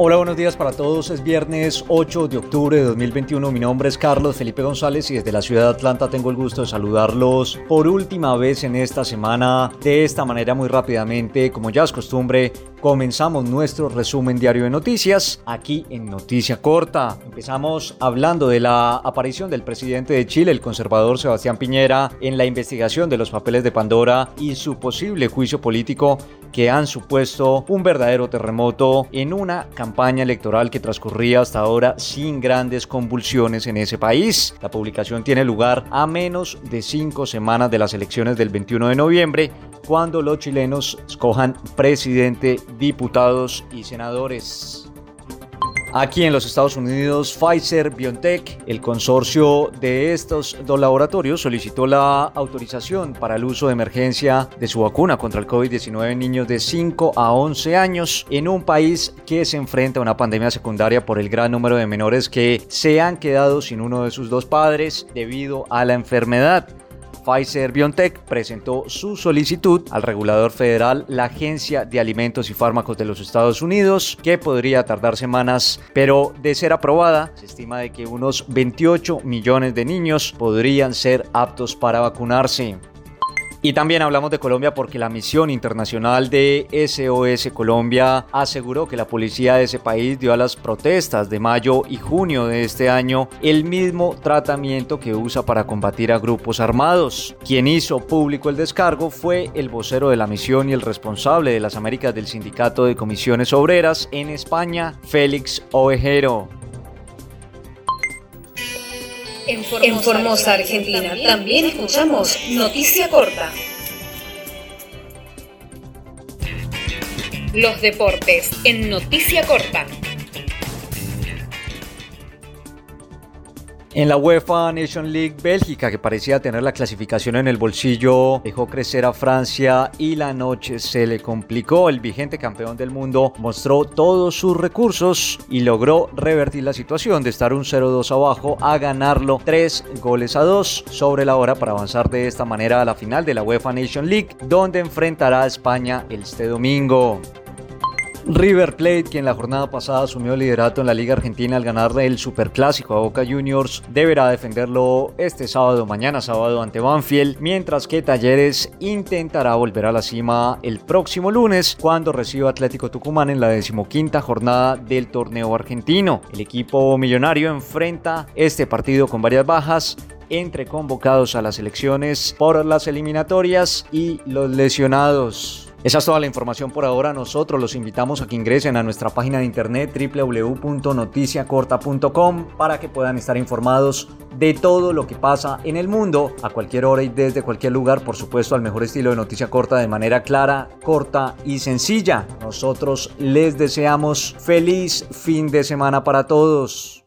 Hola, buenos días para todos. Es viernes 8 de octubre de 2021. Mi nombre es Carlos Felipe González y desde la ciudad de Atlanta tengo el gusto de saludarlos por última vez en esta semana. De esta manera, muy rápidamente, como ya es costumbre, comenzamos nuestro resumen diario de noticias aquí en Noticia Corta. Empezamos hablando de la aparición del presidente de Chile, el conservador Sebastián Piñera, en la investigación de los papeles de Pandora y su posible juicio político que han supuesto un verdadero terremoto en una campaña electoral que transcurría hasta ahora sin grandes convulsiones en ese país. La publicación tiene lugar a menos de cinco semanas de las elecciones del 21 de noviembre, cuando los chilenos escojan presidente, diputados y senadores. Aquí en los Estados Unidos, Pfizer BioNTech, el consorcio de estos dos laboratorios, solicitó la autorización para el uso de emergencia de su vacuna contra el COVID-19 en niños de 5 a 11 años en un país que se enfrenta a una pandemia secundaria por el gran número de menores que se han quedado sin uno de sus dos padres debido a la enfermedad. Pfizer BioNTech presentó su solicitud al regulador federal, la Agencia de Alimentos y Fármacos de los Estados Unidos, que podría tardar semanas, pero de ser aprobada, se estima de que unos 28 millones de niños podrían ser aptos para vacunarse. Y también hablamos de Colombia porque la misión internacional de SOS Colombia aseguró que la policía de ese país dio a las protestas de mayo y junio de este año el mismo tratamiento que usa para combatir a grupos armados. Quien hizo público el descargo fue el vocero de la misión y el responsable de las Américas del Sindicato de Comisiones Obreras en España, Félix Ovejero. En Formosa, Argentina, también escuchamos Noticia Corta. Los deportes en Noticia Corta. En la UEFA Nation League Bélgica, que parecía tener la clasificación en el bolsillo, dejó crecer a Francia y la noche se le complicó. El vigente campeón del mundo mostró todos sus recursos y logró revertir la situación de estar un 0-2 abajo a ganarlo 3 goles a 2 sobre la hora para avanzar de esta manera a la final de la UEFA Nation League, donde enfrentará a España este domingo. River Plate, quien la jornada pasada asumió el liderato en la Liga Argentina al ganar el Superclásico a Boca Juniors, deberá defenderlo este sábado, mañana sábado ante Banfield, mientras que Talleres intentará volver a la cima el próximo lunes cuando reciba Atlético Tucumán en la decimoquinta jornada del torneo argentino. El equipo millonario enfrenta este partido con varias bajas entre convocados a las elecciones por las eliminatorias y los lesionados. Esa es toda la información por ahora. Nosotros los invitamos a que ingresen a nuestra página de internet www.noticiacorta.com para que puedan estar informados de todo lo que pasa en el mundo a cualquier hora y desde cualquier lugar, por supuesto, al mejor estilo de noticia corta de manera clara, corta y sencilla. Nosotros les deseamos feliz fin de semana para todos.